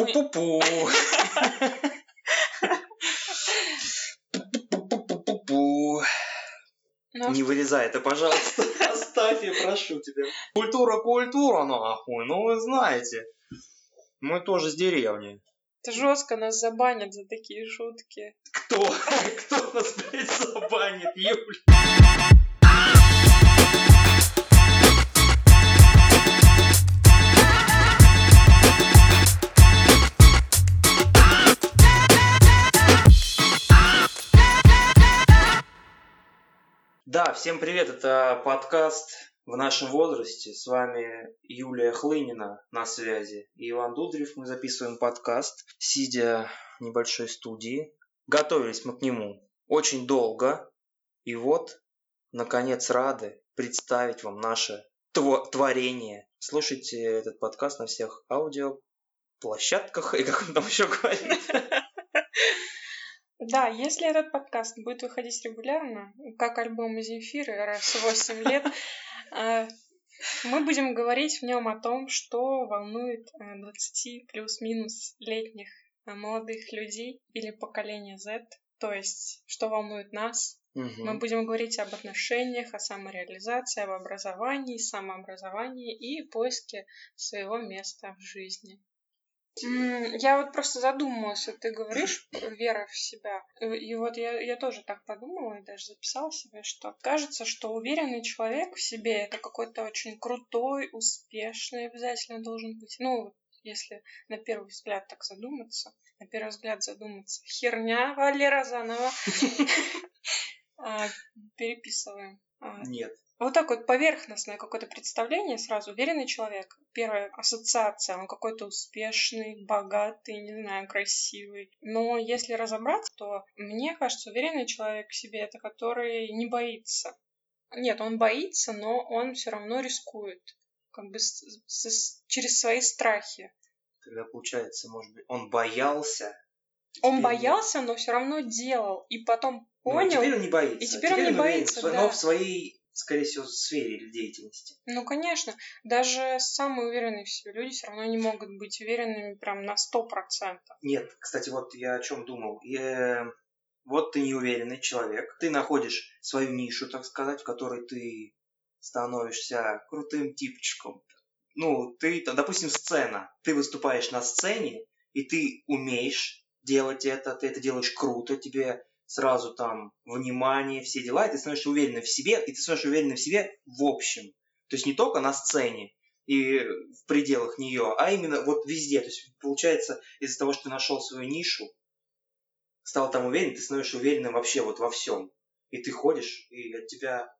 Пу-пу-пу. Пу-пу-пу-пу-пу. Ну, Не вырезай это, пожалуйста. Оставь, я прошу тебя. Культура, культура, нахуй. Ну, вы знаете. Мы тоже с деревни. это жестко нас забанят за такие шутки. Кто? Кто нас, блядь, забанит, Юль? Всем привет, это подкаст в нашем возрасте. С вами Юлия Хлынина на связи и Иван Дудрев. Мы записываем подкаст, сидя в небольшой студии. Готовились мы к нему очень долго. И вот, наконец, рады представить вам наше тво- творение. Слушайте этот подкаст на всех аудиоплощадках, и как он там еще говорит. Да, если этот подкаст будет выходить регулярно, как альбом Земфиры раз в 8 лет, э, мы будем говорить в нем о том, что волнует э, 20 плюс-минус летних э, молодых людей или поколения Z, то есть что волнует нас. Мы Мгм. будем говорить об отношениях, о самореализации, об образовании, самообразовании и поиске своего места в жизни. Я вот просто задумалась, вот ты говоришь вера в себя. И вот я, я тоже так подумала и даже записала себе, что кажется, что уверенный человек в себе это какой-то очень крутой, успешный обязательно должен быть. Ну, если на первый взгляд так задуматься, на первый взгляд задуматься. Херня, Валера заново. А, Переписываем. А, Нет. Вот так вот поверхностное какое-то представление сразу. Уверенный человек. Первая ассоциация. Он какой-то успешный, богатый, не знаю, красивый. Но если разобраться, то мне кажется, уверенный человек в себе это который не боится. Нет, он боится, но он все равно рискует. Как бы с- с- через свои страхи. Тогда получается, может быть, он боялся. Он Теперь боялся, но все равно делал. И потом Ну, понял. теперь он не боится. и теперь он не уверен боится, сво- да. Но в своей, скорее всего, сфере деятельности. Ну, конечно, даже самые уверенные в себе люди все равно не могут быть уверенными прям на сто процентов. Нет, кстати, вот я о чем думал. Э, вот ты неуверенный человек. Ты находишь свою нишу, так сказать, в которой ты становишься крутым типчиком. Ну, ты, там, допустим, сцена. Ты выступаешь на сцене, и ты умеешь делать это, ты это делаешь круто, тебе сразу там внимание, все дела, и ты становишься уверенным в себе, и ты становишься уверенным в себе в общем. То есть не только на сцене и в пределах нее, а именно вот везде. То есть получается, из-за того, что ты нашел свою нишу, стал там уверен, ты становишься уверенным вообще вот во всем. И ты ходишь, и от тебя,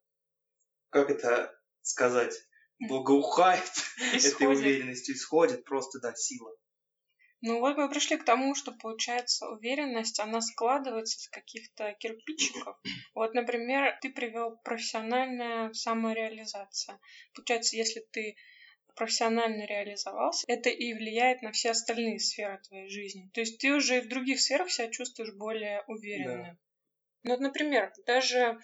как это сказать, благоухает этой уверенностью, исходит просто, да, сила. Ну вот мы пришли к тому, что получается уверенность, она складывается из каких-то кирпичиков. Вот, например, ты привел профессиональная самореализация. Получается, если ты профессионально реализовался, это и влияет на все остальные сферы твоей жизни. То есть ты уже и в других сферах себя чувствуешь более уверенным. Ну вот, например, даже,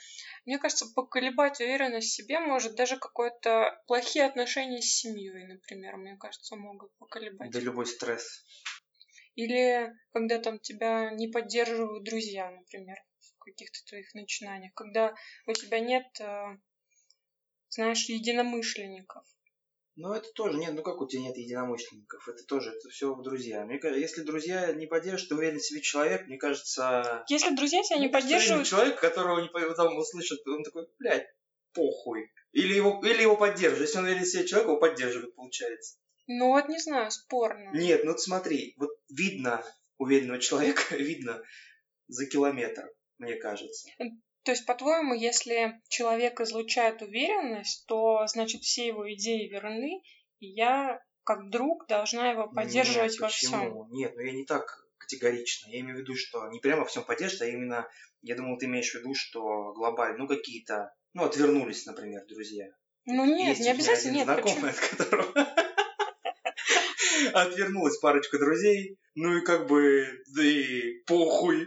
мне кажется, поколебать уверенность в себе может даже какое-то плохие отношения с семьей, например, мне кажется, могут поколебать. Да любой стресс. Или когда там тебя не поддерживают друзья, например, в каких-то твоих начинаниях. Когда у тебя нет, э, знаешь, единомышленников. Ну, это тоже, нет, ну как у тебя нет единомышленников? Это тоже, это все друзья. Мне кажется, если друзья не поддерживают, ты уверен в себе человек, мне кажется... Если друзья тебя не поддерживают, человек, которого не там услышат, он такой, блядь, похуй. Или его, или его поддерживают. Если он уверен в себе человек, его поддерживают, получается. ну вот не знаю, спорно. Нет, ну смотри, вот видно уверенного человека, видно за километр, мне кажется. То есть, по-твоему, если человек излучает уверенность, то, значит, все его идеи верны, и я, как друг, должна его поддерживать Нет, во почему? всем. Нет, ну я не так категорично. Я имею в виду, что не прямо во всем поддерживать, а именно, я думал, ты имеешь в виду, что глобально, ну какие-то, ну отвернулись, например, друзья. Ну нет, Есть не обязательно, нет, почему? знакомый, от которого отвернулась парочка друзей, ну и как бы, да и похуй,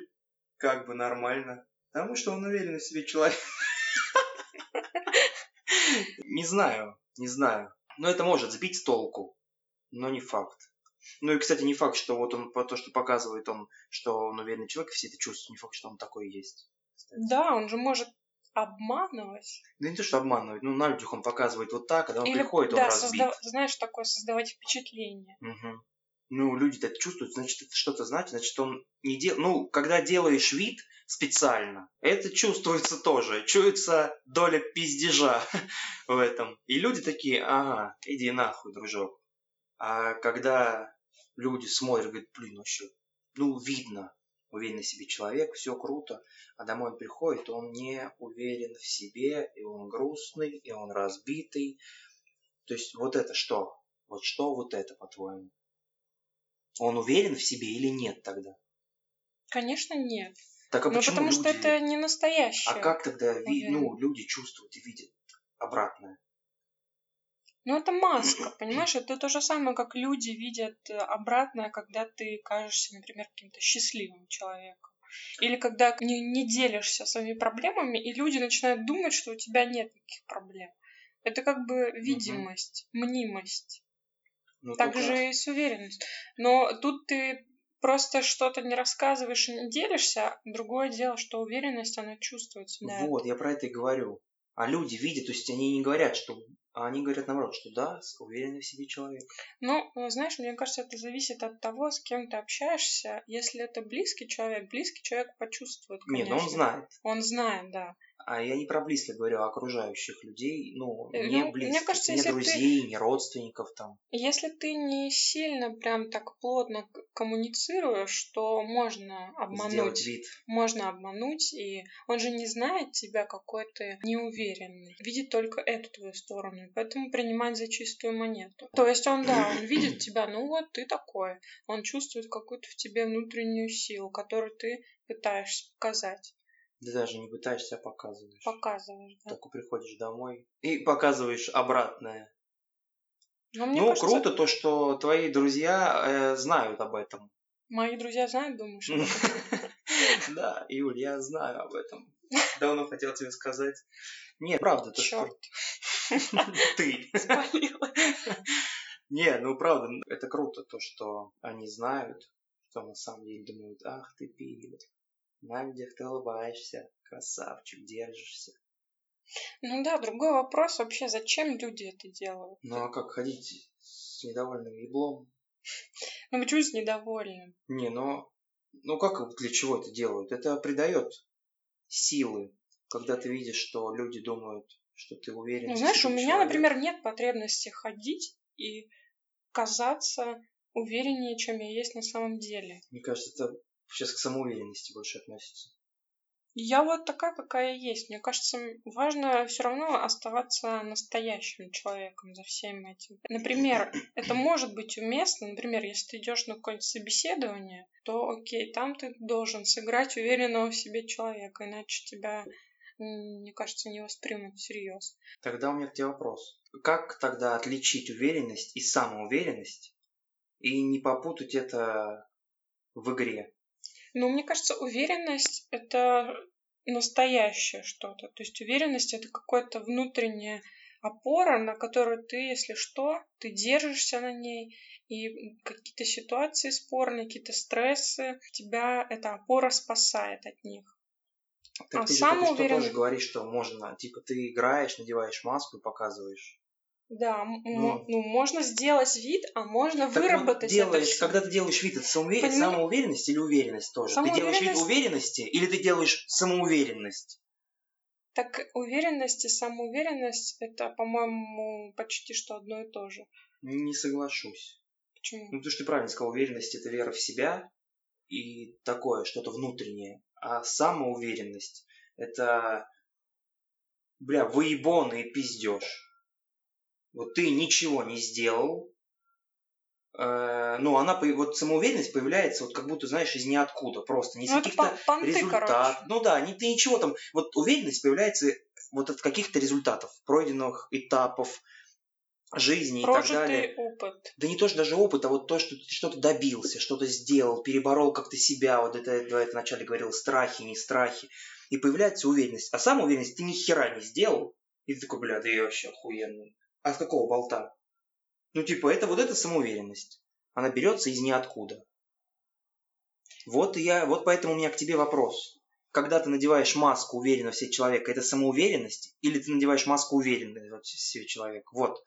как бы нормально. Потому что он уверенный в себе человек. Не знаю, не знаю. Но это может сбить с толку, но не факт. Ну и, кстати, не факт, что вот он, по то, что показывает он, что он уверенный человек, все это чувствуют, не факт, что он такой и есть. Кстати. Да, он же может обманывать. Да не то, что обманывать, ну на людях он показывает вот так, когда он Или, приходит, да, он разбит. Созда... знаешь, такое создавать впечатление. Угу. Ну, люди это чувствуют, значит, это что-то значит, значит, он не дел... Ну, когда делаешь вид специально, это чувствуется тоже, чуется доля пиздежа в этом. И люди такие, ага, иди нахуй, дружок. А когда люди смотрят, говорят, блин, вообще, ну, видно, уверенный в себе человек, все круто, а домой он приходит, он не уверен в себе, и он грустный, и он разбитый. То есть вот это что? Вот что вот это, по-твоему? Он уверен в себе или нет тогда? Конечно, нет. Так а ну, потому люди... что это не настоящее. А как тогда ви... ну, люди чувствуют и видят обратное? Ну, это маска, понимаешь? Это то же самое, как люди видят э, обратное, когда ты кажешься, например, каким-то счастливым человеком. Или когда не, не делишься своими проблемами, и люди начинают думать, что у тебя нет никаких проблем. Это как бы видимость, угу. мнимость. Ну, так только... же и с уверенностью. Но тут ты просто что-то не рассказываешь и не делишься. Другое дело, что уверенность, она чувствуется. Да. Вот, я про это и говорю. А люди видят, то есть они не говорят, что а они говорят наоборот, что да, уверенный в себе человек. Ну, знаешь, мне кажется, это зависит от того, с кем ты общаешься. Если это близкий человек, близкий человек почувствует, конечно. Нет, ну он знает. Он знает, да. А я не про близких говорю, а окружающих людей, ну, не ну, близких, мне кажется, не друзей, ты... не родственников там. Если ты не сильно прям так плотно коммуницируешь, то можно обмануть. Сделать вид. Можно обмануть, и он же не знает тебя, какой ты неуверенный. Видит только эту твою сторону, и поэтому принимать за чистую монету. То есть он, да, он видит тебя, ну вот ты такой. Он чувствует какую-то в тебе внутреннюю силу, которую ты пытаешься показать. Ты даже не пытаешься, а показываешь. Показываешь, да. Так приходишь домой и показываешь обратное. Но ну, кажется... круто то, что твои друзья э, знают об этом. Мои друзья знают, думаешь? Да, Юль, я знаю об этом. Давно хотел тебе сказать. Нет, правда, то что... Ты. Не, ну правда, это круто, то, что они знают, что на самом деле думают, ах ты пиля, на людях ты улыбаешься, красавчик, держишься. Ну да, другой вопрос вообще, зачем люди это делают? Ну а как ходить с недовольным еблом? Ну почему с недовольным? Не, ну, ну как, для чего это делают? Это придает силы, когда ты видишь, что люди думают, что ты уверен. Ну знаешь, у меня, человек. например, нет потребности ходить и казаться увереннее, чем я есть на самом деле. Мне кажется, это сейчас к самоуверенности больше относится. Я вот такая, какая есть. Мне кажется, важно все равно оставаться настоящим человеком за всем этим. Например, это может быть уместно. Например, если ты идешь на какое-нибудь собеседование, то окей, там ты должен сыграть уверенного в себе человека, иначе тебя, мне кажется, не воспримут всерьез. Тогда у меня к тебе вопрос. Как тогда отличить уверенность и самоуверенность и не попутать это в игре? Ну, мне кажется, уверенность — это настоящее что-то. То есть уверенность — это какое-то внутренняя опора, на которую ты, если что, ты держишься на ней, и какие-то ситуации спорные, какие-то стрессы, тебя эта опора спасает от них. Так а ты же что тоже говоришь, что можно, типа, ты играешь, надеваешь маску и показываешь. Да, ну, ну можно сделать вид, а можно так выработать вот делаешь, это когда ты делаешь вид, это самоувер... Поним... самоуверенность или уверенность тоже? Ты делаешь вид уверенности или ты делаешь самоуверенность? Так уверенность и самоуверенность это, по-моему, почти что одно и то же. Не соглашусь. Почему? Ну, потому что ты правильно сказал, уверенность это вера в себя и такое, что-то внутреннее. А самоуверенность это, бля, выебон и пиздеж вот ты ничего не сделал, э, ну, она, вот самоуверенность появляется вот как будто, знаешь, из ниоткуда, просто, не с ну, каких-то результатов. Ну да, не, ты ничего там, вот уверенность появляется вот от каких-то результатов, пройденных этапов жизни Прожитый и так далее. опыт. Да не то, что даже опыт, а вот то, что ты что-то добился, что-то сделал, переборол как-то себя, вот это, это вначале говорил, страхи, не страхи. И появляется уверенность. А самоуверенность ты ни хера не сделал, и ты такой, бля, да я вообще охуенный. А с какого болта? Ну, типа, это вот эта самоуверенность. Она берется из ниоткуда. Вот я, вот поэтому у меня к тебе вопрос. Когда ты надеваешь маску уверенного в себе человека, это самоуверенность? Или ты надеваешь маску уверенного в себе человека? Вот.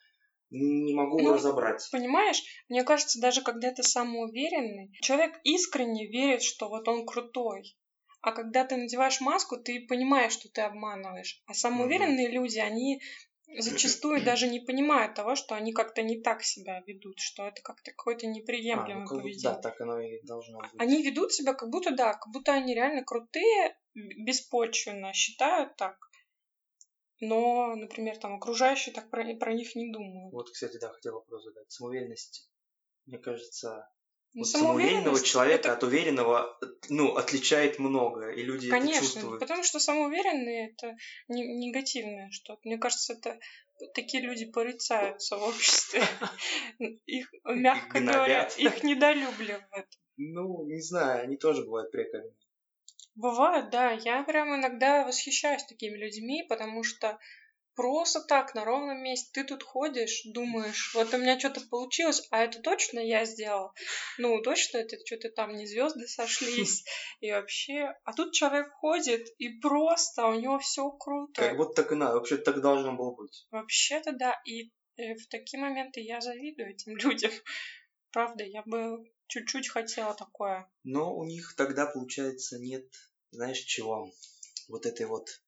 Не могу ну, разобрать. Понимаешь, мне кажется, даже когда ты самоуверенный, человек искренне верит, что вот он крутой. А когда ты надеваешь маску, ты понимаешь, что ты обманываешь. А самоуверенные mm-hmm. люди, они зачастую даже не понимают того, что они как-то не так себя ведут, что это как-то какое-то неприемлемое а, ну, поведение. Да, так оно и должно быть. Они ведут себя как будто, да, как будто они реально крутые, беспочвенно считают так. Но, например, там окружающие так про, про них не думают. Вот, кстати, да, хотел вопрос задать. Самоуверенность, мне кажется, вот самоуверенного человека это... от уверенного, ну, отличает многое, и люди Конечно, это чувствуют. потому что самоуверенные это не, негативное что-то. Мне кажется, это такие люди порицаются в обществе. Их, мягко говоря, их недолюбливают. Ну, не знаю, они тоже бывают прикольные. Бывают, да. Я прям иногда восхищаюсь такими людьми, потому что Просто так, на ровном месте. Ты тут ходишь, думаешь, вот у меня что-то получилось, а это точно я сделал? Ну, точно это что-то там не звезды сошлись и вообще. А тут человек ходит и просто у него все круто. Как будто так и надо, вообще так должно было быть. Вообще-то да, и э, в такие моменты я завидую этим людям. Правда, я бы чуть-чуть хотела такое. Но у них тогда, получается, нет, знаешь, чего? Вот этой вот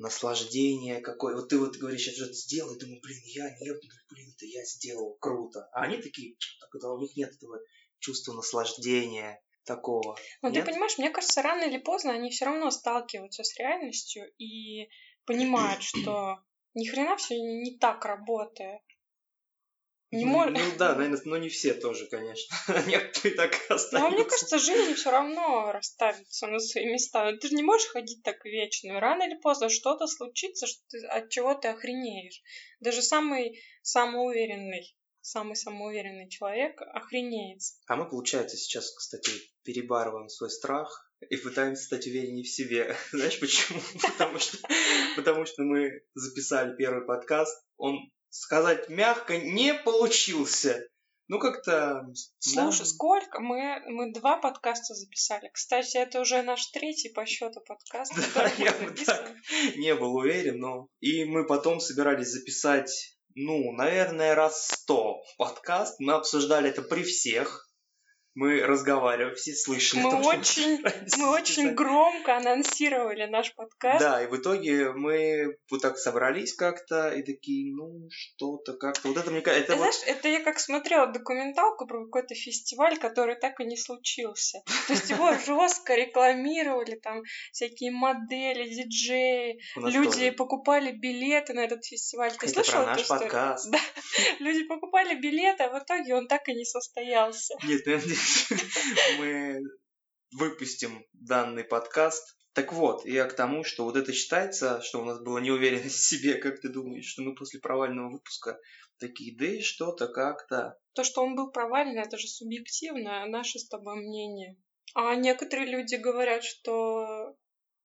наслаждение какое. Вот ты вот говоришь, я что-то сделал, и думаю, блин, я нет, блин, это я сделал, круто. А они такие, так, это у них нет этого чувства наслаждения такого. Ну, ты понимаешь, мне кажется, рано или поздно они все равно сталкиваются с реальностью и понимают, что ни хрена все не так работает. Не ну, мож... ну да, наверное, но не все тоже, конечно. Некоторые так. Ну, а мне кажется, жизнь все равно расставится на свои места. Ты же не можешь ходить так вечно. Рано или поздно что-то случится, что ты, от чего ты охренеешь. Даже самый самоуверенный, самый самоуверенный человек охренеет. А мы, получается, сейчас, кстати, перебарываем свой страх и пытаемся стать увереннее в себе. Знаешь почему? Потому что, потому что мы записали первый подкаст, он сказать мягко, не получился. Ну, как-то... Слушай, да. сколько? Мы, мы два подкаста записали. Кстати, это уже наш третий по счету подкаст. Да, я бы так не был уверен, но... И мы потом собирались записать, ну, наверное, раз сто подкаст. Мы обсуждали это при всех мы разговаривали, все слышали. Мы, том, очень, мы очень громко анонсировали наш подкаст. Да, и в итоге мы вот так собрались как-то и такие, ну, что-то как-то. Вот это мне кажется... Знаешь, вот... это я как смотрела документалку про какой-то фестиваль, который так и не случился. То есть его жестко рекламировали, там всякие модели, диджеи, люди покупали билеты на этот фестиваль. Ты слышал наш подкаст. Да, люди покупали билеты, а в итоге он так и не состоялся. Нет, ну, мы выпустим данный подкаст. Так вот, я к тому, что вот это считается, что у нас была неуверенность в себе, как ты думаешь, что мы после провального выпуска такие, да и что-то как-то. То, что он был провальный, это же субъективное наше с тобой мнение. А некоторые люди говорят, что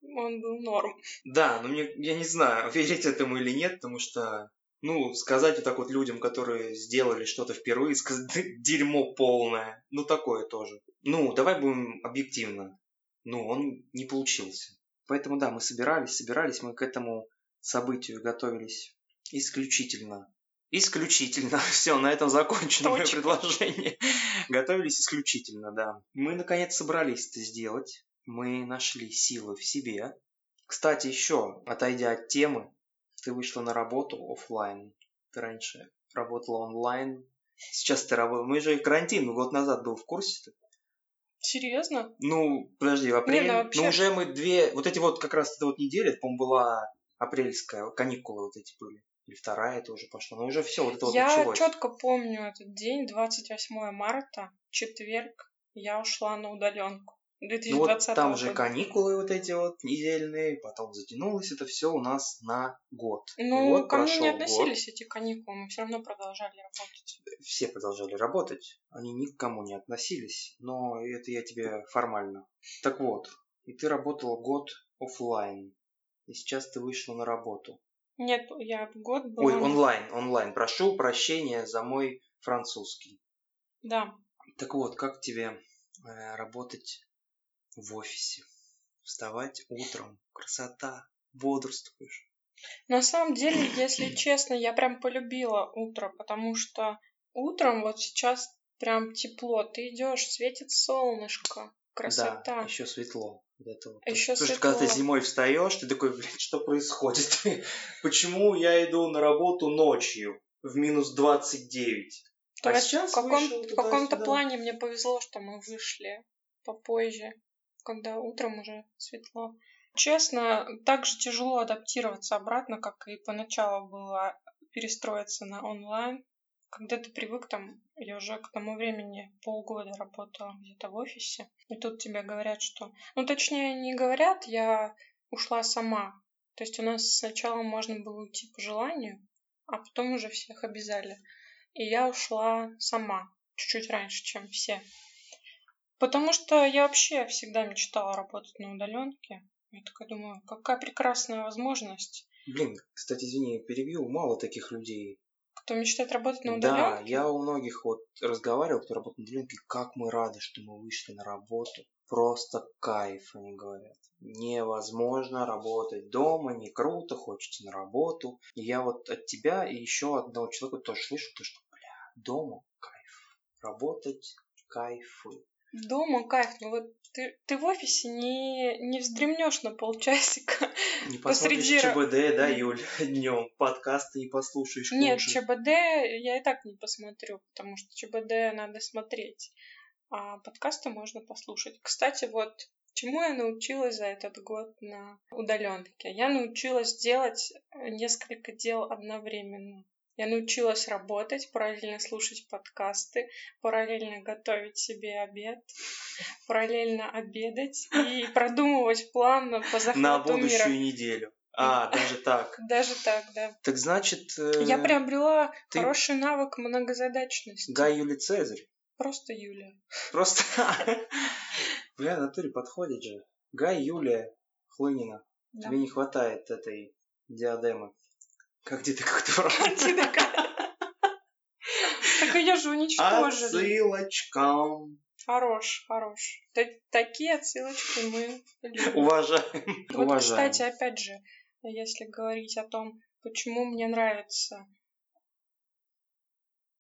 он был норм. Да, но мне, я не знаю, верить этому или нет, потому что ну, сказать вот так вот людям, которые сделали что-то впервые, сказать, дерьмо полное. Ну, такое тоже. Ну, давай будем объективно. Ну, он не получился. Поэтому, да, мы собирались, собирались, мы к этому событию готовились исключительно. Исключительно. Все, на этом закончено мое предложение. Готовились исключительно, да. Мы, наконец, собрались это сделать. Мы нашли силы в себе. Кстати, еще, отойдя от темы, ты вышла на работу офлайн. Ты раньше работала онлайн. Сейчас ты работаешь. Мы же карантин год назад был в курсе. Серьезно? Ну, подожди, в апреле. Не, ну, вообще... ну, уже мы две. Вот эти вот как раз эта вот неделя, по-моему, была апрельская, каникулы вот эти были. Или вторая это уже пошла. Но уже все, вот это вот Я четко помню этот день, 28 марта, четверг. Я ушла на удаленку. 2020 ну вот там же каникулы вот эти вот недельные, потом затянулось это все у нас на год. Ну, вот ко мне не относились год. эти каникулы, мы все равно продолжали работать. Все продолжали работать, они ни к кому не относились, но это я тебе формально. Так вот, и ты работала год офлайн, и сейчас ты вышла на работу. Нет, я год была... Ой, онлайн, онлайн. Прошу прощения за мой французский. Да. Так вот, как тебе э, работать в офисе? Вставать утром, красота, бодрствуешь. На самом деле, если честно, я прям полюбила утро, потому что утром вот сейчас прям тепло, ты идешь, светит солнышко, красота. Да, еще светло. Вот это вот. Еще Потому что светло. когда ты зимой встаешь, ты такой, блин, что происходит? Почему я иду на работу ночью в минус 29? То а есть сейчас в, каком, в каком-то плане мне повезло, что мы вышли попозже, когда утром уже светло. Честно, так же тяжело адаптироваться обратно, как и поначалу было перестроиться на онлайн. Когда ты привык там, я уже к тому времени полгода работала где-то в офисе, и тут тебе говорят, что... Ну, точнее, не говорят, я ушла сама. То есть у нас сначала можно было уйти по желанию, а потом уже всех обязали. И я ушла сама, чуть-чуть раньше, чем все. Потому что я вообще всегда мечтала работать на удаленке. Я такая думаю, какая прекрасная возможность. Блин, кстати, извини, перебью, мало таких людей. Кто мечтает работать на Да, удаленке? я у многих вот разговаривал, кто работает на удаленке, как мы рады, что мы вышли на работу. Просто кайф, они говорят. Невозможно работать дома, не круто, хочется на работу. И я вот от тебя и еще одного человека тоже слышу, то что, бля, дома кайф. Работать кайфы. Дома кайф, ну вот ты, ты в офисе не, не вздремнешь на полчасика. Не посмотришь Посреди ЧБД, да, Юль, днем. Подкасты не послушаешь. Нет. ЧБД я и так не посмотрю, потому что ЧБД надо смотреть, а подкасты можно послушать. Кстати, вот чему я научилась за этот год на удаленке? Я научилась делать несколько дел одновременно. Я научилась работать, параллельно слушать подкасты, параллельно готовить себе обед, параллельно обедать и продумывать план по захвату На мира. будущую неделю. А, даже так. Даже так, да. Так значит, э, Я приобрела ты- хороший навык многозадачности. Гай Юлий Цезарь. Просто Юля. Просто, бля, натуре подходит же. Гай Юлия Хлынина. Да. Тебе не хватает этой диадемы. Как где ты как-то врал. Ты такая. Так ее же уничтожили. Отсылочкам. Хорош, хорош. Та- Такие отсылочки мы любим. Уважаем. Вот, кстати, опять же, если говорить о том, почему мне нравится,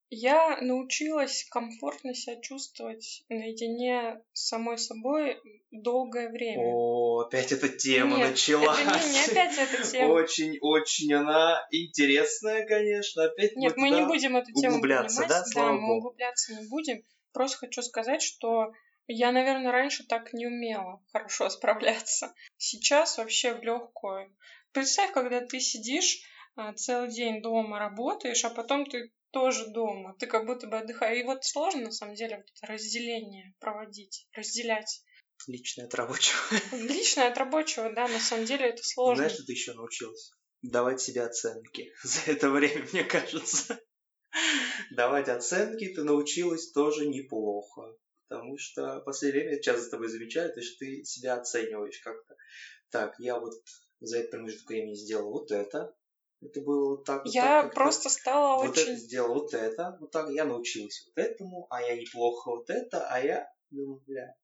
я научилась комфортно себя чувствовать наедине с самой собой долгое время. О, опять эта тема Нет, началась. это не, не опять эта тема. Очень, очень она интересная, конечно. Опять Нет, мы туда не будем эту тему углубляться, поднимать. да? Слава мы богу. углубляться не будем. Просто хочу сказать, что я, наверное, раньше так не умела хорошо справляться. Сейчас вообще в легкую. Представь, когда ты сидишь а, целый день дома, работаешь, а потом ты тоже дома. Ты как будто бы отдыхаешь. И вот сложно, на самом деле, вот это разделение проводить, разделять. Личное от рабочего. Личное от рабочего, да, на самом деле это сложно. Знаешь, что ты еще научилась? Давать себе оценки. За это время, мне кажется. Давать оценки ты научилась тоже неплохо. Потому что в последнее время часто с тобой замечаю, то, что ты себя оцениваешь как-то. Так, я вот за этот промежуток времени сделал вот это. Это было вот так. вот я так, просто стала Вот это очень... сделал вот это. Вот так я научилась вот этому, а я неплохо вот это, а я думаю, бля,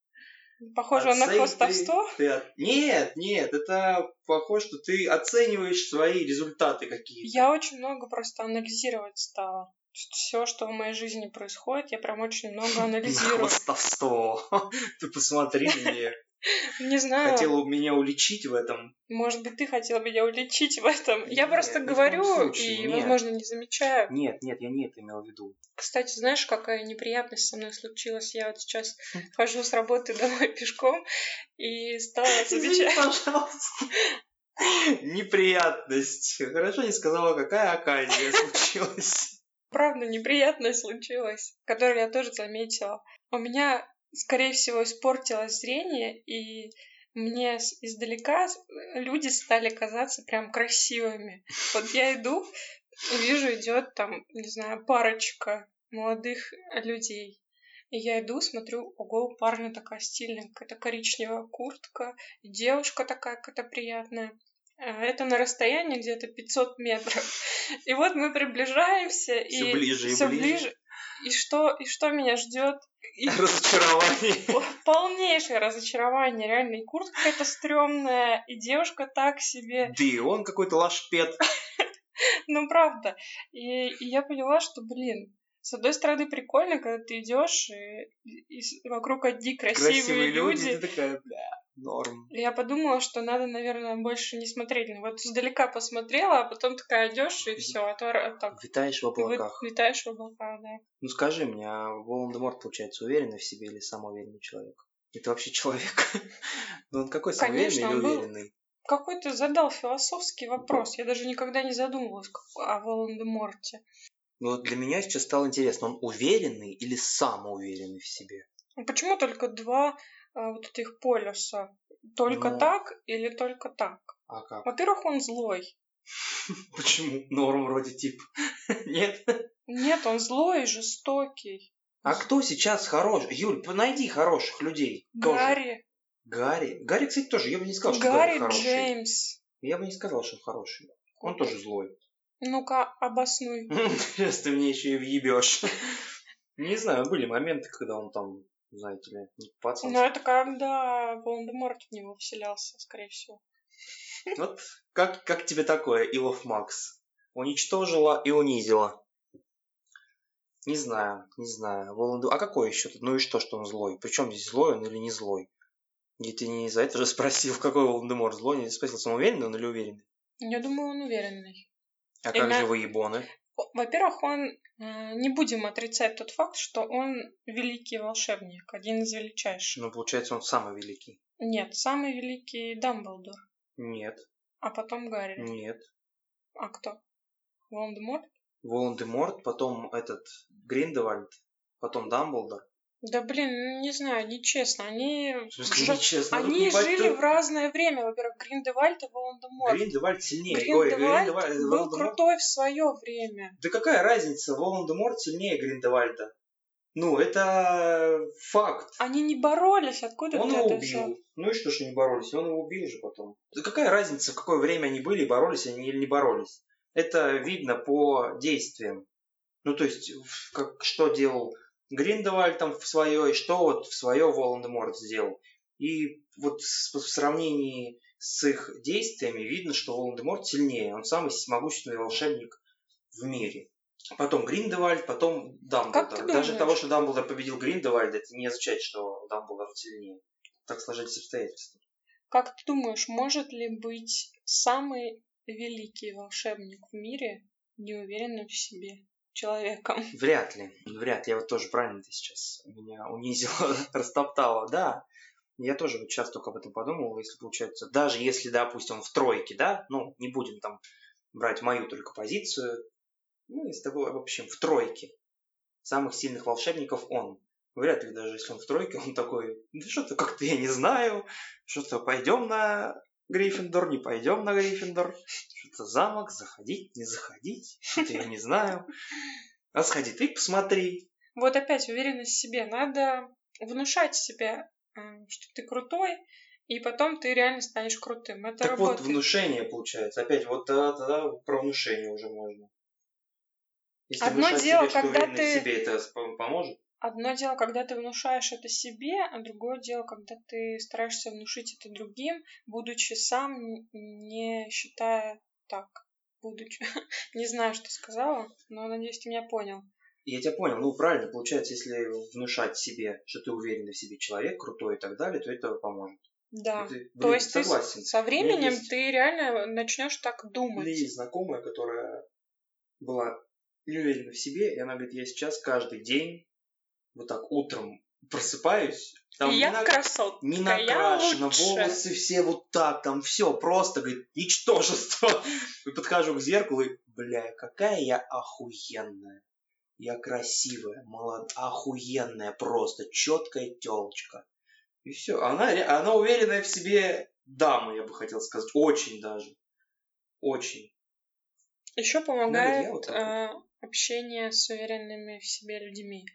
Похоже на Оцень- хвостовство. Ты, ты Нет, нет, это похоже, что ты оцениваешь свои результаты какие-то. Я очень много просто анализировать стала. Все, что в моей жизни происходит, я прям очень много На анализирую. хвостовство. Ты посмотри на меня. Не знаю, Хотела меня уличить в этом. может быть, ты хотела меня уличить в этом. Я Нет, просто в коем говорю случае, и, нет. возможно, не замечаю. Нет, нет, я не это имел в виду. Кстати, знаешь, какая неприятность со мной случилась? Я вот сейчас Хм. хожу с работы домой пешком и стала замечать... пожалуйста. Неприятность. Хорошо не сказала, какая оказия случилась. Правда, неприятность случилась, которую я тоже заметила. У меня, скорее всего, испортилось зрение, и мне издалека люди стали казаться прям красивыми. Вот я иду, вижу, идет там, не знаю, парочка молодых людей. И я иду, смотрю, ого, у парня такая стильная какая-то коричневая куртка, девушка такая какая-то приятная. А Это на расстоянии где-то 500 метров. И вот мы приближаемся, Всё и ближе и всё ближе. И что, и что меня ждет? Разочарование. Полнейшее разочарование, реально. И куртка какая-то стрёмная, и девушка так себе. Да и он какой-то лашпет. Ну, правда. И, и я поняла, что, блин, с одной стороны, прикольно, когда ты идешь, и, и вокруг одни красивые, Красивые люди, люди. такая, бля, норм. Я подумала, что надо, наверное, больше не смотреть. Вот издалека посмотрела, а потом такая идешь, и все, а то так Витаешь в ты вы- облаках. летаешь в облаках, да. Ну скажи мне, а Волан-де-Морт, получается, уверенный в себе или самоуверенный человек? Это вообще человек? Ну он какой самоуверенный Конечно, или он был- уверенный? Какой-то задал философский вопрос. Я даже никогда не задумывалась о Волан-де-Морте. Ну вот для меня сейчас стало интересно, он уверенный или самоуверенный в себе? Ну, Почему только два вот этих полюса? Только Ну. так или только так? А как? Во-первых, он злой. Почему? Норм вроде тип. Нет? Нет, он злой и жестокий. А кто сейчас хороший? Юль, найди хороших людей. Гарри. Гарри. Гарри, кстати, тоже. Я бы не сказал, что Гарри Гарри хороший. Джеймс. Я бы не сказал, что он хороший. Он тоже злой. Ну-ка, обоснуй. Сейчас ты мне еще и въебешь. Не знаю, были моменты, когда он там, знаете ли, не пацан. Но это когда Волан-де-Морт в него вселялся, скорее всего. Вот как, как тебе такое, Илов Макс? Уничтожила и унизила. Не знаю, не знаю. Волан-де- А какой еще тут? Ну и что, что он злой? Причем здесь злой он или не злой? Я ты не за это же спросил, какой Волан-де-Морт злой. Я спросил, он уверенный он или уверенный? Я думаю, он уверенный. А И как на- же вы ебоны? Во-первых, он э, не будем отрицать тот факт, что он великий волшебник, один из величайших. Ну, получается, он самый великий. Нет, самый великий Дамблдор, Нет, а потом Гарри. нет. А кто? Волан-де-Морт? Волан-де-Морт, потом этот Гриндевальд, потом Дамблдор. Да блин, не знаю, нечестно. Они, жи- нечестно? Они жили в разное время. Во-первых, Гриндевальд и Волан-де-Морт. Гриндевальд сильнее. Ой, Гриндевальд Гриндевальд, был крутой в свое время. Да какая разница, Волан-де-Морт сильнее Гриндевальда? Ну, это факт. Они не боролись, откуда Он ты его это убил. взял? Ну и что ж не боролись? Он его убил же потом. Да какая разница, в какое время они были, боролись они или не боролись? Это видно по действиям. Ну, то есть, как, что делал Гриндевальд там в свое, и что вот в свое Волан-де-Морт сделал. И вот в сравнении с их действиями видно, что Волан-де-Морт сильнее. Он самый могущественный волшебник в мире. Потом Гриндевальд, потом Дамблдор. Как ты Даже думаешь? того, что Дамблдор победил Гриндевальда, это не означает, что Дамблдор сильнее. Так сложились обстоятельства. Как ты думаешь, может ли быть самый великий волшебник в мире неуверенным в себе человеком? Вряд ли. Вряд ли. Я вот тоже правильно ты сейчас меня унизила, растоптала. Да. Я тоже вот сейчас только об этом подумал, если получается, даже если, допустим, в тройке, да, ну, не будем там брать мою только позицию, ну, и с тобой, в общем, в тройке самых сильных волшебников он. Вряд ли даже если он в тройке, он такой, да что-то как-то я не знаю, что-то пойдем на Гриффиндор, не пойдем на Гриффиндор, что-то замок, заходить, не заходить, что-то я не знаю. А сходи ты посмотри. Вот опять уверенность в себе. Надо внушать себе, э, что ты крутой, и потом ты реально станешь крутым. Это так работает. вот, внушение получается. Опять вот тогда, тогда про внушение уже можно. Если Одно дело, себе, когда ты- себе это пом- поможет. Одно дело, когда ты внушаешь это себе, а другое дело, когда ты стараешься внушить это другим, будучи сам не считая так. Будучи... Не знаю, что сказала, но надеюсь, ты меня понял. Я тебя понял. Ну, правильно, получается, если внушать себе, что ты уверенный в себе человек, крутой и так далее, то это поможет. Да. Это, То блин, есть ты с- согласен. со временем есть- ты реально начнешь так У меня думать. есть знакомая, которая была не уверена в себе, и она говорит, я сейчас каждый день вот так утром просыпаюсь, там И не я на- красотка, не я накрашено, лучше. волосы все вот так, там все просто, говорит, ничтожество. И подхожу к зеркалу и, бля, какая я охуенная. Я красивая, молод... охуенная просто, четкая телочка. И все. Она, она уверенная в себе дама, я бы хотел сказать. Очень даже. Очень. Еще я помогает вот так э, общение с уверенными в себе людьми.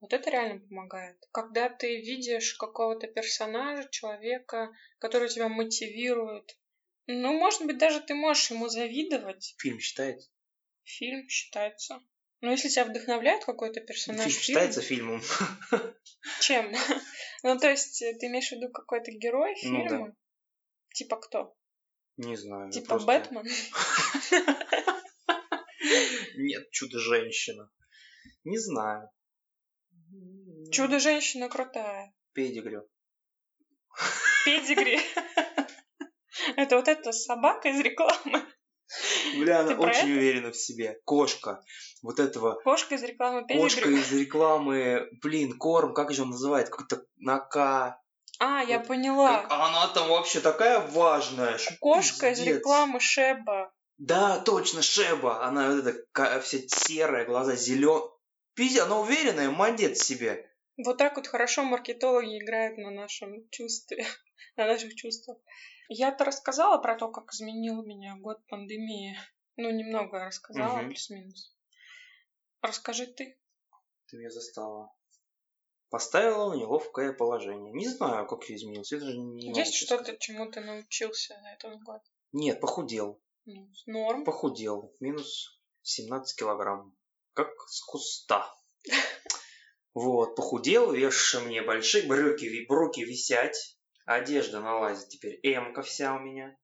Вот это реально помогает. Когда ты видишь какого-то персонажа, человека, который тебя мотивирует, ну, может быть, даже ты можешь ему завидовать. Фильм считается? Фильм считается. Ну, если тебя вдохновляет какой-то персонаж Фильм фильма, считается фильмом. чем? ну, то есть, ты имеешь в виду какой-то герой Ну да. фильма? Типа кто? Не знаю. Типа просто- Бэтмен? Нет, чудо-женщина. Не знаю. Чудо-женщина крутая. Педигрю. Педигри. Это вот эта собака из рекламы. Бля, она очень уверена в себе. Кошка. Вот этого. Кошка из рекламы Кошка Педигри. из рекламы. Блин, корм, как же он называет? Какой-то на К. А, я поняла. Как- Она там вообще такая важная. Кошка из рекламы Шеба. Да, точно, Шеба. Она вот эта вся серая, глаза зеленые. Пиздец, она уверенная, молодец себе. Вот так вот хорошо маркетологи играют на нашем чувстве, на наших чувствах. Я-то рассказала про то, как изменил меня год пандемии. Ну, немного рассказала, Мгм. плюс-минус. Расскажи ты. Ты меня застала. Поставила в неловкое положение. Не знаю, как я изменился. Это же не Есть что-то, чему ты научился за этот год? Нет, похудел. Ну, норм. Похудел. Минус 17 килограмм. Как с куста. Вот, похудел, вешаешь мне большие брюки, бруки висять. Одежда налазит теперь. Эмка вся у меня.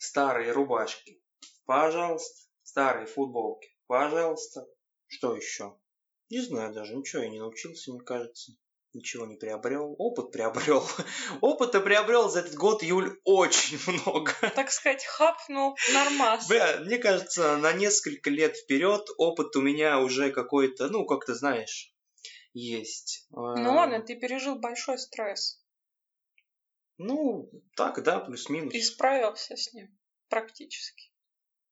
Старые рубашки. Пожалуйста. Старые футболки. Пожалуйста. Что еще? Не знаю даже, ничего я не научился, мне кажется. Ничего не приобрел. Опыт приобрел. Опыта приобрел за этот год, Юль, очень много. Так сказать, хапнул нормас. Бля, мне кажется, на несколько лет вперед опыт у меня уже какой-то, ну, как ты знаешь, есть. Ну ладно, ты пережил большой стресс Ну, так, да, плюс-минус. и справился с ним практически.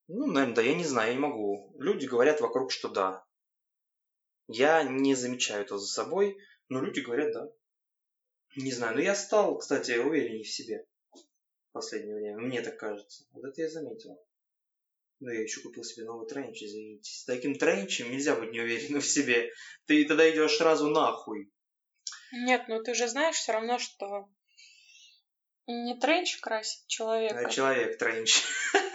Ну, наверное, да, я не знаю, я не могу. Люди говорят вокруг, что да. Я не замечаю этого за собой, но люди говорят да. Не знаю, но я стал, кстати, увереннее в себе в последнее время. Мне так кажется. Вот это я заметил. Ну, я еще купил себе новый тренч, извините. С таким тренчем нельзя быть неуверенным в себе. Ты тогда идешь сразу нахуй. Нет, ну ты же знаешь все равно, что не тренч красит человека. А человек тренч.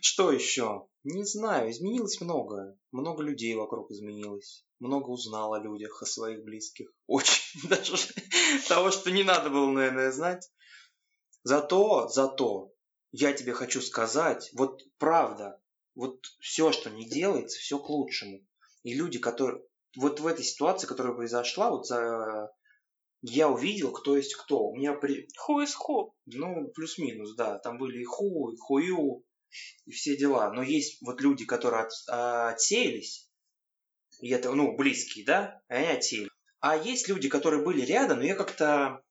Что еще? Не знаю, изменилось много. Много людей вокруг изменилось. Много узнал о людях, о своих близких. Очень даже того, что не надо было, наверное, знать. Зато, зато, я тебе хочу сказать, вот правда, вот все, что не делается, все к лучшему. И люди, которые... Вот в этой ситуации, которая произошла, вот за... Я увидел, кто есть кто. У меня при... Ху из ху. Ну, плюс-минус, да. Там были и ху, и хую, и все дела. Но есть вот люди, которые от- а, отсеялись, и это, ну, близкие, да, и они отсеялись. А есть люди, которые были рядом, но я как-то,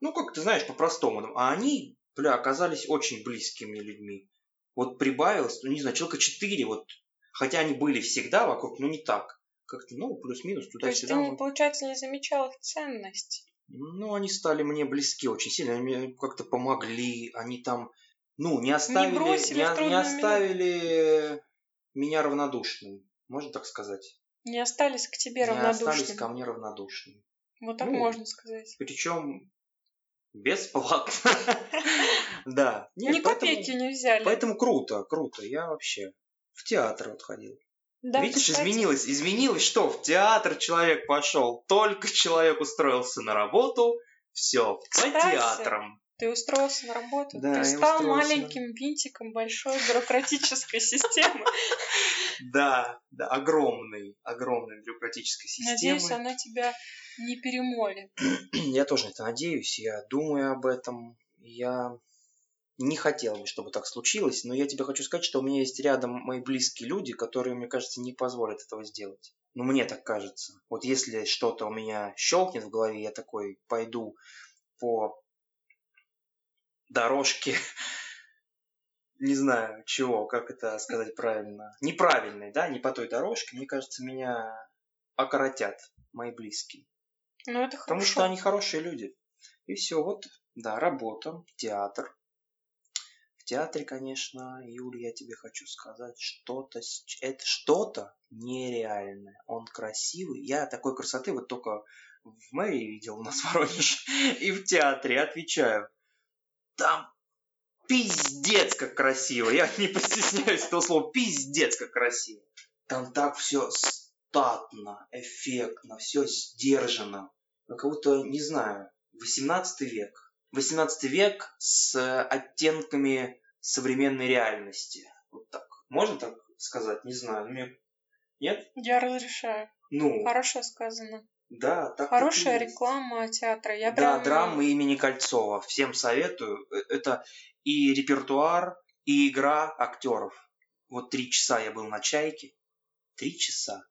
ну, как ты знаешь, по-простому. А они, бля, оказались очень близкими людьми. Вот прибавилось, ну, не знаю, человека четыре, вот, хотя они были всегда вокруг, но не так. Как-то, ну, плюс-минус, То есть ты, туда-сюда. мы- получается, не замечал их ценность. ну, они стали мне близки очень сильно. Они мне как-то помогли. Они там, ну, не оставили, не, не минуту. оставили меня равнодушным. Можно так сказать? Не остались к тебе Не остались равнодушными. ко мне равнодушными. Вот так Ну, можно сказать. Причем бесплатно. Да. Ни копейки не взяли. Поэтому круто, круто. Я вообще в театр вот ходил. Да, Видишь, кстати, изменилось. Изменилось что? В театр человек пошел. Только человек устроился на работу. Все, по театрам. Ты устроился на работу. Да, ты стал маленьким винтиком большой бюрократической системы. Да, да, огромной, огромной бюрократической системы. Надеюсь, она тебя не перемолит. Я тоже это надеюсь, я думаю об этом. Я не хотел бы, чтобы так случилось, но я тебе хочу сказать, что у меня есть рядом мои близкие люди, которые, мне кажется, не позволят этого сделать. Ну, мне так кажется. Вот если что-то у меня щелкнет в голове, я такой пойду по дорожке, не знаю чего, как это сказать правильно, неправильной, да, не по той дорожке, мне кажется, меня окоротят мои близкие. Ну, это Потому хорошо. что они хорошие люди. И все, вот, да, работа, театр. В театре, конечно, Юля, я тебе хочу сказать, что-то, это что-то нереальное. Он красивый. Я такой красоты вот только в мэрии видел у нас в Воронеже. И в театре, отвечаю. Там пиздец как красиво. Я не постесняюсь этого слова. Пиздец как красиво. Там так все статно, эффектно, все сдержано. Как будто, не знаю, 18 век. 18 век с оттенками современной реальности. Вот так. Можно так сказать? Не знаю. Мне... Нет? Я разрешаю. Ну. Хорошо сказано. Да, так Хорошая реклама театра. Я да, прям... драма имени Кольцова. Всем советую. Э, это и репертуар, и игра актеров. Вот три часа я был на чайке. Три часа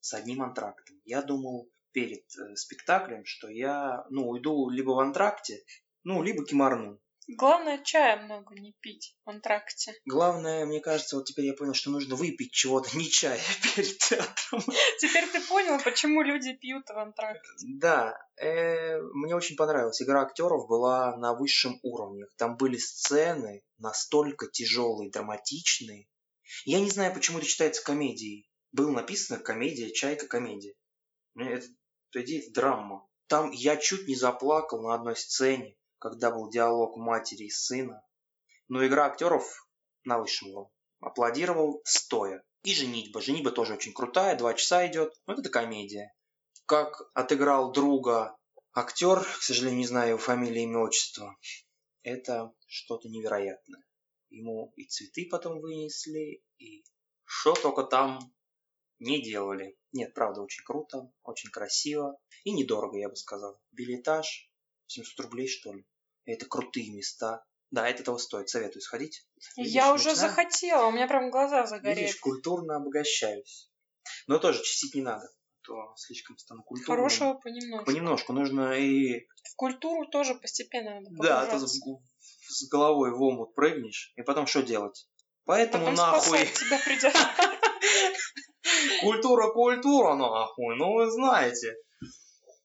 с одним антрактом. Я думал перед э, спектаклем, что я, ну, уйду либо в антракте, ну, либо кимарну. Главное, чая много не пить в антракте. Главное, мне кажется, вот теперь я понял, что нужно выпить чего-то, не чая перед театром. Теперь ты понял, почему люди пьют в антракте. Да, э, мне очень понравилась. Игра актеров была на высшем уровне. Там были сцены настолько тяжелые, драматичные. Я не знаю, почему это считается комедией. Было написано комедия, чайка комедия. Это, по идее, драма. Там я чуть не заплакал на одной сцене когда был диалог матери и сына. Но игра актеров на высшем уровне. Аплодировал стоя. И «Женитьба». «Женитьба» тоже очень крутая, два часа идет. Вот это комедия. Как отыграл друга актер, к сожалению, не знаю его фамилии, имя, отчество. Это что-то невероятное. Ему и цветы потом вынесли, и что только там не делали. Нет, правда, очень круто, очень красиво и недорого, я бы сказал. Билетаж 700 рублей, что ли. Это крутые места. Да, это того стоит. Советую сходить. Видишь, я уже начинаю... захотела, у меня прям глаза загорели. Видишь, культурно обогащаюсь. Но тоже чистить не надо, а то слишком стану культурным. Хорошего понемножку. Понемножку. Нужно и... В культуру тоже постепенно надо Да, а то с, с головой в омут прыгнешь, и потом что делать? Поэтому потом нахуй... тебя придется. Культура, культура, нахуй. Ну, вы знаете.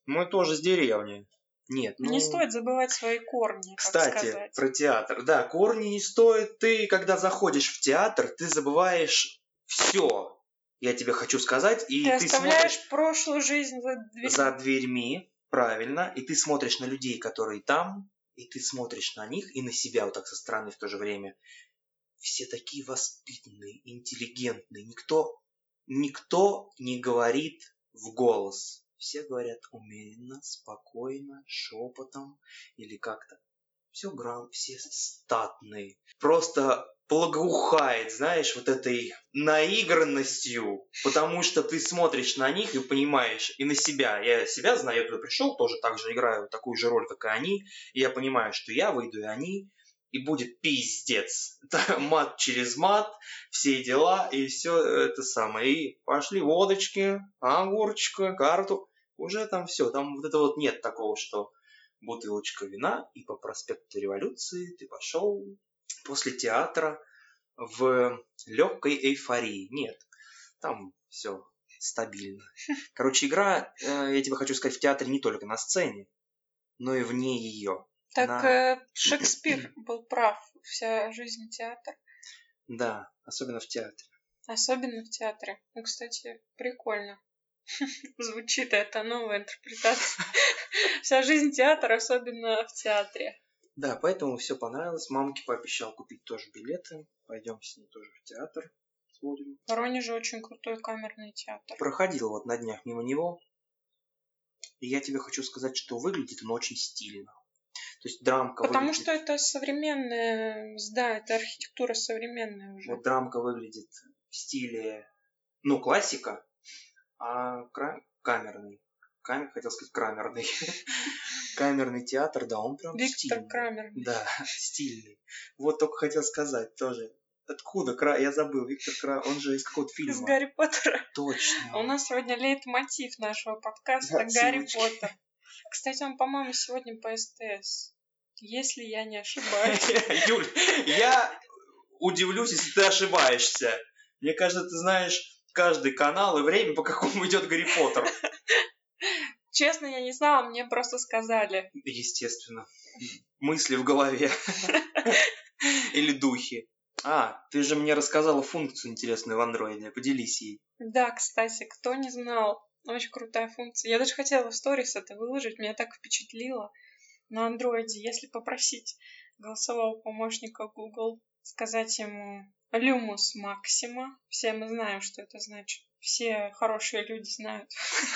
Мы тоже с деревни. Нет, ну... Не стоит забывать свои корни, Кстати, про театр. Да, корни не стоит. Ты, когда заходишь в театр, ты забываешь все. Я тебе хочу сказать. И ты, ты оставляешь смотришь прошлую жизнь за дверьми. За дверьми, правильно. И ты смотришь на людей, которые там, и ты смотришь на них и на себя вот так со стороны в то же время. Все такие воспитанные, интеллигентные. Никто, никто не говорит в голос все говорят умеренно, спокойно, шепотом или как-то. Все грам, все статные. Просто благоухает, знаешь, вот этой наигранностью, потому что ты смотришь на них и понимаешь, и на себя. Я себя знаю, я туда пришел, тоже так же играю такую же роль, как и они, и я понимаю, что я выйду, и они, и будет пиздец. мат через мат, все дела, и все это самое. И пошли водочки, огурчика, карту уже там все, там вот это вот нет такого, что бутылочка вина, и по проспекту революции ты пошел после театра в легкой эйфории. Нет, там все стабильно. Короче, игра, э, я тебе хочу сказать, в театре не только на сцене, но и вне ее. Так на... э, Шекспир был прав, вся жизнь театр. Да, особенно в театре. Особенно в театре. Ну, кстати, прикольно. Звучит это новая интерпретация. Вся жизнь театра, особенно в театре. Да, поэтому все понравилось. Мамке пообещал купить тоже билеты. Пойдем с ней тоже в театр. Сходим. В Воронеже очень крутой камерный театр. Проходил вот на днях мимо него. И я тебе хочу сказать, что выглядит он очень стильно. То есть драмка Потому выглядит... что это современная, да, это архитектура современная уже. Вот драмка выглядит в стиле, ну, классика, а кра... камерный. Кам... Хотел сказать крамерный. Камерный театр, да, он прям Виктор стильный. Крамер. Да, стильный. Вот только хотел сказать тоже. Откуда? Кра... Я забыл. Виктор Крамер. Он же из какого-то фильма. Из Гарри Поттера. Точно. У нас сегодня лейтмотив нашего подкаста да, Гарри Поттер. Кстати, он, по-моему, сегодня по СТС. Если я не ошибаюсь. Юль, я удивлюсь, если ты ошибаешься. Мне кажется, ты знаешь каждый канал и время, по какому идет Гарри Поттер. Честно, я не знала, мне просто сказали. Естественно. Мысли в голове. Или духи. А, ты же мне рассказала функцию интересную в андроиде. Поделись ей. Да, кстати, кто не знал, очень крутая функция. Я даже хотела в сторис это выложить, меня так впечатлило. На андроиде, если попросить голосового помощника Google сказать ему люмус максима. Все мы знаем, что это значит. Все хорошие люди знают.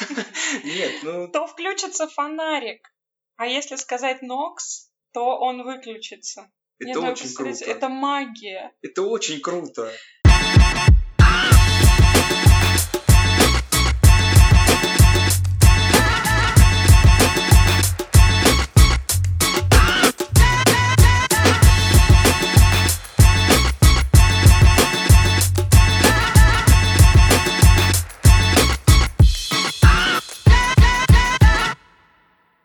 Нет, ну... То включится фонарик. А если сказать нокс, то он выключится. Это Не знаю, очень представляете, круто. Это магия. Это очень круто.